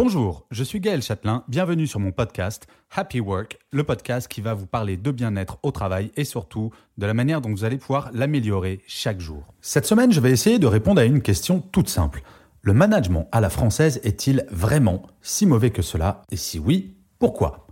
Bonjour, je suis Gaël Châtelain, bienvenue sur mon podcast Happy Work, le podcast qui va vous parler de bien-être au travail et surtout de la manière dont vous allez pouvoir l'améliorer chaque jour. Cette semaine, je vais essayer de répondre à une question toute simple. Le management à la française est-il vraiment si mauvais que cela? Et si oui, pourquoi?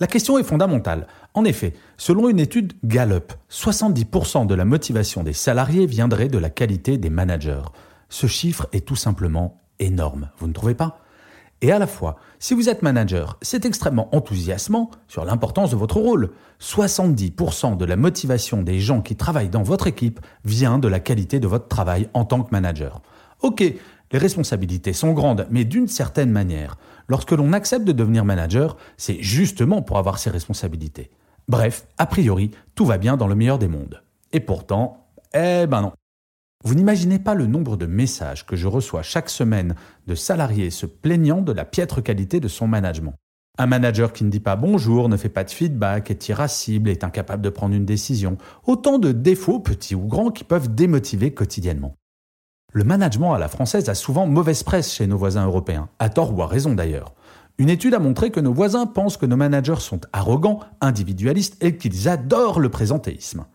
La question est fondamentale. En effet, selon une étude Gallup, 70% de la motivation des salariés viendrait de la qualité des managers. Ce chiffre est tout simplement énorme, vous ne trouvez pas? Et à la fois, si vous êtes manager, c'est extrêmement enthousiasmant sur l'importance de votre rôle. 70% de la motivation des gens qui travaillent dans votre équipe vient de la qualité de votre travail en tant que manager. Ok, les responsabilités sont grandes, mais d'une certaine manière, lorsque l'on accepte de devenir manager, c'est justement pour avoir ces responsabilités. Bref, a priori, tout va bien dans le meilleur des mondes. Et pourtant, eh ben non. Vous n'imaginez pas le nombre de messages que je reçois chaque semaine de salariés se plaignant de la piètre qualité de son management. Un manager qui ne dit pas bonjour, ne fait pas de feedback, est irascible, est incapable de prendre une décision. Autant de défauts, petits ou grands, qui peuvent démotiver quotidiennement. Le management à la française a souvent mauvaise presse chez nos voisins européens, à tort ou à raison d'ailleurs. Une étude a montré que nos voisins pensent que nos managers sont arrogants, individualistes et qu'ils adorent le présentéisme.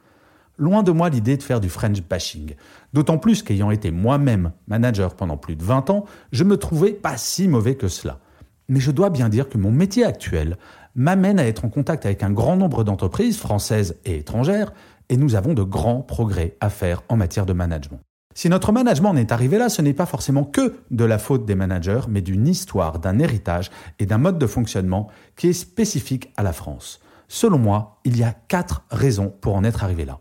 Loin de moi l'idée de faire du French bashing. D'autant plus qu'ayant été moi-même manager pendant plus de 20 ans, je me trouvais pas si mauvais que cela. Mais je dois bien dire que mon métier actuel m'amène à être en contact avec un grand nombre d'entreprises françaises et étrangères, et nous avons de grands progrès à faire en matière de management. Si notre management en est arrivé là, ce n'est pas forcément que de la faute des managers, mais d'une histoire, d'un héritage et d'un mode de fonctionnement qui est spécifique à la France. Selon moi, il y a quatre raisons pour en être arrivé là.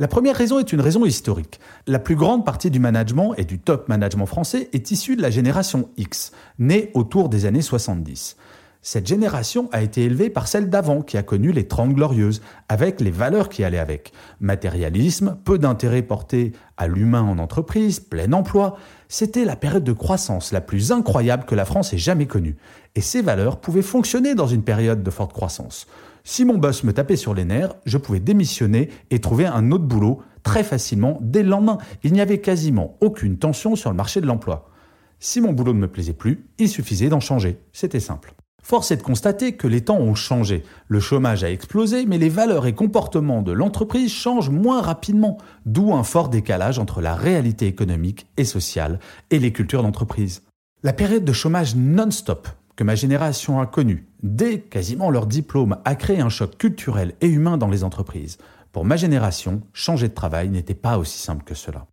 La première raison est une raison historique. La plus grande partie du management et du top management français est issue de la génération X, née autour des années 70. Cette génération a été élevée par celle d'avant qui a connu les Trente Glorieuses, avec les valeurs qui allaient avec. Matérialisme, peu d'intérêt porté à l'humain en entreprise, plein emploi. C'était la période de croissance la plus incroyable que la France ait jamais connue. Et ces valeurs pouvaient fonctionner dans une période de forte croissance. Si mon boss me tapait sur les nerfs, je pouvais démissionner et trouver un autre boulot très facilement dès le lendemain. Il n'y avait quasiment aucune tension sur le marché de l'emploi. Si mon boulot ne me plaisait plus, il suffisait d'en changer. C'était simple. Force est de constater que les temps ont changé. Le chômage a explosé, mais les valeurs et comportements de l'entreprise changent moins rapidement, d'où un fort décalage entre la réalité économique et sociale et les cultures d'entreprise. La période de chômage non-stop ma génération a connue, dès quasiment leur diplôme, a créé un choc culturel et humain dans les entreprises. Pour ma génération, changer de travail n'était pas aussi simple que cela.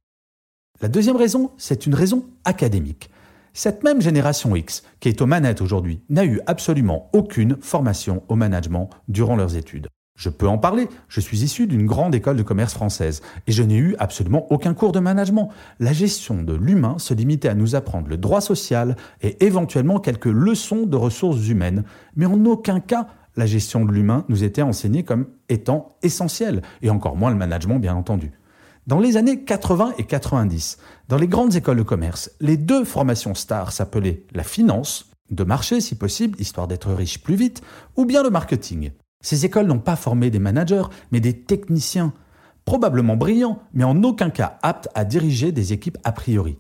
La deuxième raison, c'est une raison académique. Cette même génération X, qui est aux manettes aujourd'hui, n'a eu absolument aucune formation au management durant leurs études. Je peux en parler, je suis issu d'une grande école de commerce française et je n'ai eu absolument aucun cours de management. La gestion de l'humain se limitait à nous apprendre le droit social et éventuellement quelques leçons de ressources humaines, mais en aucun cas la gestion de l'humain nous était enseignée comme étant essentielle, et encore moins le management bien entendu. Dans les années 80 et 90, dans les grandes écoles de commerce, les deux formations stars s'appelaient la finance, de marché si possible, histoire d'être riche plus vite, ou bien le marketing. Ces écoles n'ont pas formé des managers, mais des techniciens, probablement brillants, mais en aucun cas aptes à diriger des équipes a priori.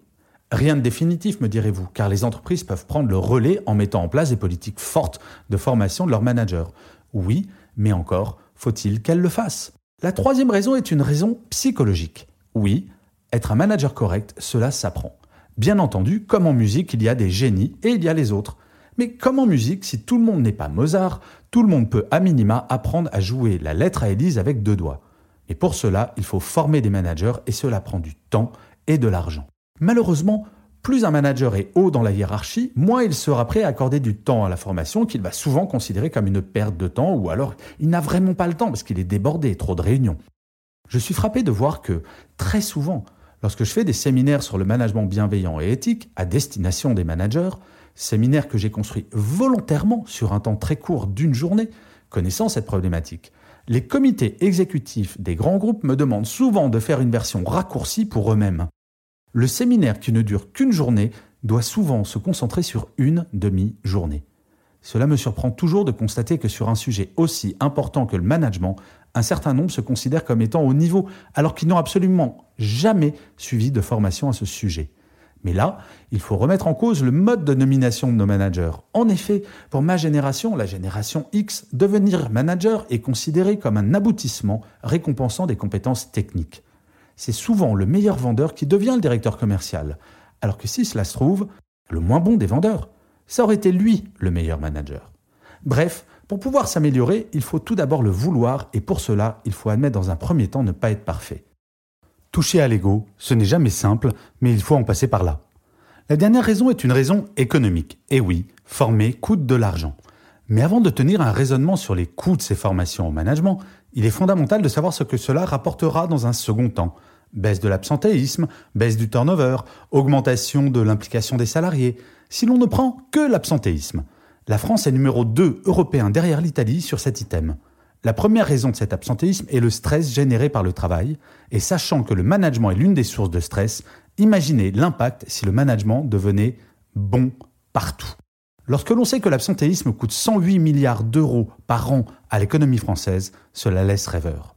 Rien de définitif, me direz-vous, car les entreprises peuvent prendre le relais en mettant en place des politiques fortes de formation de leurs managers. Oui, mais encore, faut-il qu'elles le fassent La troisième raison est une raison psychologique. Oui, être un manager correct, cela s'apprend. Bien entendu, comme en musique, il y a des génies et il y a les autres. Mais comme en musique, si tout le monde n'est pas Mozart, tout le monde peut à minima apprendre à jouer la lettre à Élise avec deux doigts. Et pour cela, il faut former des managers et cela prend du temps et de l'argent. Malheureusement, plus un manager est haut dans la hiérarchie, moins il sera prêt à accorder du temps à la formation qu'il va souvent considérer comme une perte de temps ou alors il n'a vraiment pas le temps parce qu'il est débordé, trop de réunions. Je suis frappé de voir que très souvent, lorsque je fais des séminaires sur le management bienveillant et éthique à destination des managers, séminaires que j'ai construits volontairement sur un temps très court d'une journée, connaissant cette problématique, les comités exécutifs des grands groupes me demandent souvent de faire une version raccourcie pour eux-mêmes. Le séminaire qui ne dure qu'une journée doit souvent se concentrer sur une demi-journée. Cela me surprend toujours de constater que sur un sujet aussi important que le management, un certain nombre se considèrent comme étant au niveau alors qu'ils n'ont absolument jamais suivi de formation à ce sujet. Mais là, il faut remettre en cause le mode de nomination de nos managers. En effet, pour ma génération, la génération X, devenir manager est considéré comme un aboutissement récompensant des compétences techniques. C'est souvent le meilleur vendeur qui devient le directeur commercial, alors que si cela se trouve, le moins bon des vendeurs, ça aurait été lui le meilleur manager. Bref, pour pouvoir s'améliorer, il faut tout d'abord le vouloir et pour cela, il faut admettre dans un premier temps ne pas être parfait. Toucher à l'ego, ce n'est jamais simple, mais il faut en passer par là. La dernière raison est une raison économique. Et oui, former coûte de l'argent. Mais avant de tenir un raisonnement sur les coûts de ces formations au management, il est fondamental de savoir ce que cela rapportera dans un second temps. Baisse de l'absentéisme, baisse du turnover, augmentation de l'implication des salariés. Si l'on ne prend que l'absentéisme, la France est numéro 2 européen derrière l'Italie sur cet item. La première raison de cet absentéisme est le stress généré par le travail, et sachant que le management est l'une des sources de stress, imaginez l'impact si le management devenait bon partout. Lorsque l'on sait que l'absentéisme coûte 108 milliards d'euros par an à l'économie française, cela laisse rêveur.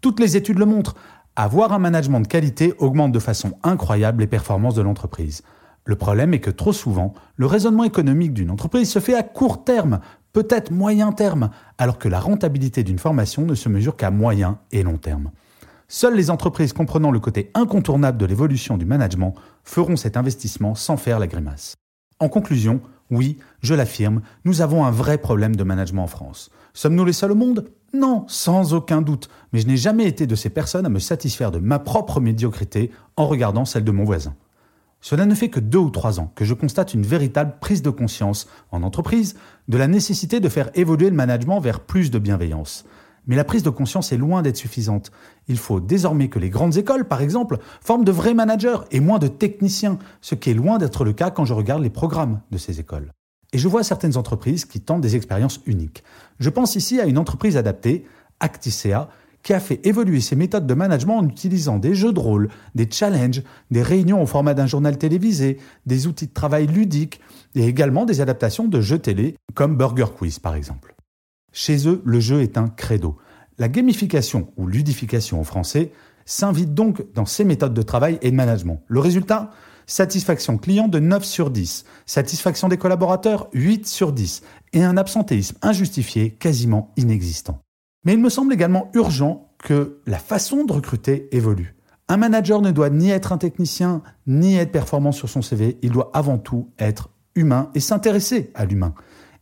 Toutes les études le montrent, avoir un management de qualité augmente de façon incroyable les performances de l'entreprise. Le problème est que trop souvent, le raisonnement économique d'une entreprise se fait à court terme, peut-être moyen terme, alors que la rentabilité d'une formation ne se mesure qu'à moyen et long terme. Seules les entreprises comprenant le côté incontournable de l'évolution du management feront cet investissement sans faire la grimace. En conclusion, oui, je l'affirme, nous avons un vrai problème de management en France. Sommes-nous les seuls au monde? Non, sans aucun doute, mais je n'ai jamais été de ces personnes à me satisfaire de ma propre médiocrité en regardant celle de mon voisin. Cela ne fait que deux ou trois ans que je constate une véritable prise de conscience en entreprise de la nécessité de faire évoluer le management vers plus de bienveillance. Mais la prise de conscience est loin d'être suffisante. Il faut désormais que les grandes écoles, par exemple, forment de vrais managers et moins de techniciens, ce qui est loin d'être le cas quand je regarde les programmes de ces écoles. Et je vois certaines entreprises qui tentent des expériences uniques. Je pense ici à une entreprise adaptée, Acticea, qui a fait évoluer ses méthodes de management en utilisant des jeux de rôle, des challenges, des réunions au format d'un journal télévisé, des outils de travail ludiques et également des adaptations de jeux télé comme Burger Quiz par exemple. Chez eux, le jeu est un credo. La gamification ou ludification en français s'invite donc dans ces méthodes de travail et de management. Le résultat? Satisfaction client de 9 sur 10, satisfaction des collaborateurs 8 sur 10 et un absentéisme injustifié quasiment inexistant. Mais il me semble également urgent que la façon de recruter évolue. Un manager ne doit ni être un technicien, ni être performant sur son CV, il doit avant tout être humain et s'intéresser à l'humain.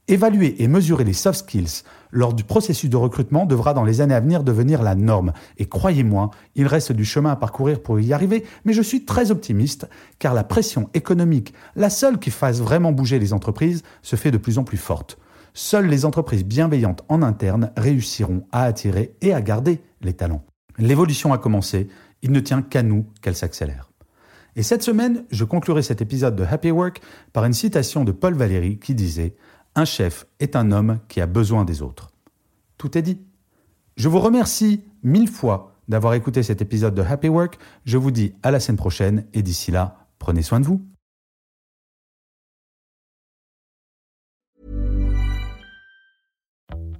Évaluer et mesurer les soft skills lors du processus de recrutement devra dans les années à venir devenir la norme. Et croyez-moi, il reste du chemin à parcourir pour y arriver, mais je suis très optimiste car la pression économique, la seule qui fasse vraiment bouger les entreprises, se fait de plus en plus forte. Seules les entreprises bienveillantes en interne réussiront à attirer et à garder les talents. L'évolution a commencé, il ne tient qu'à nous qu'elle s'accélère. Et cette semaine, je conclurai cet épisode de Happy Work par une citation de Paul Valéry qui disait Un chef est un homme qui a besoin des autres. Tout est dit. Je vous remercie mille fois d'avoir écouté cet épisode de Happy Work. Je vous dis à la semaine prochaine et d'ici là, prenez soin de vous.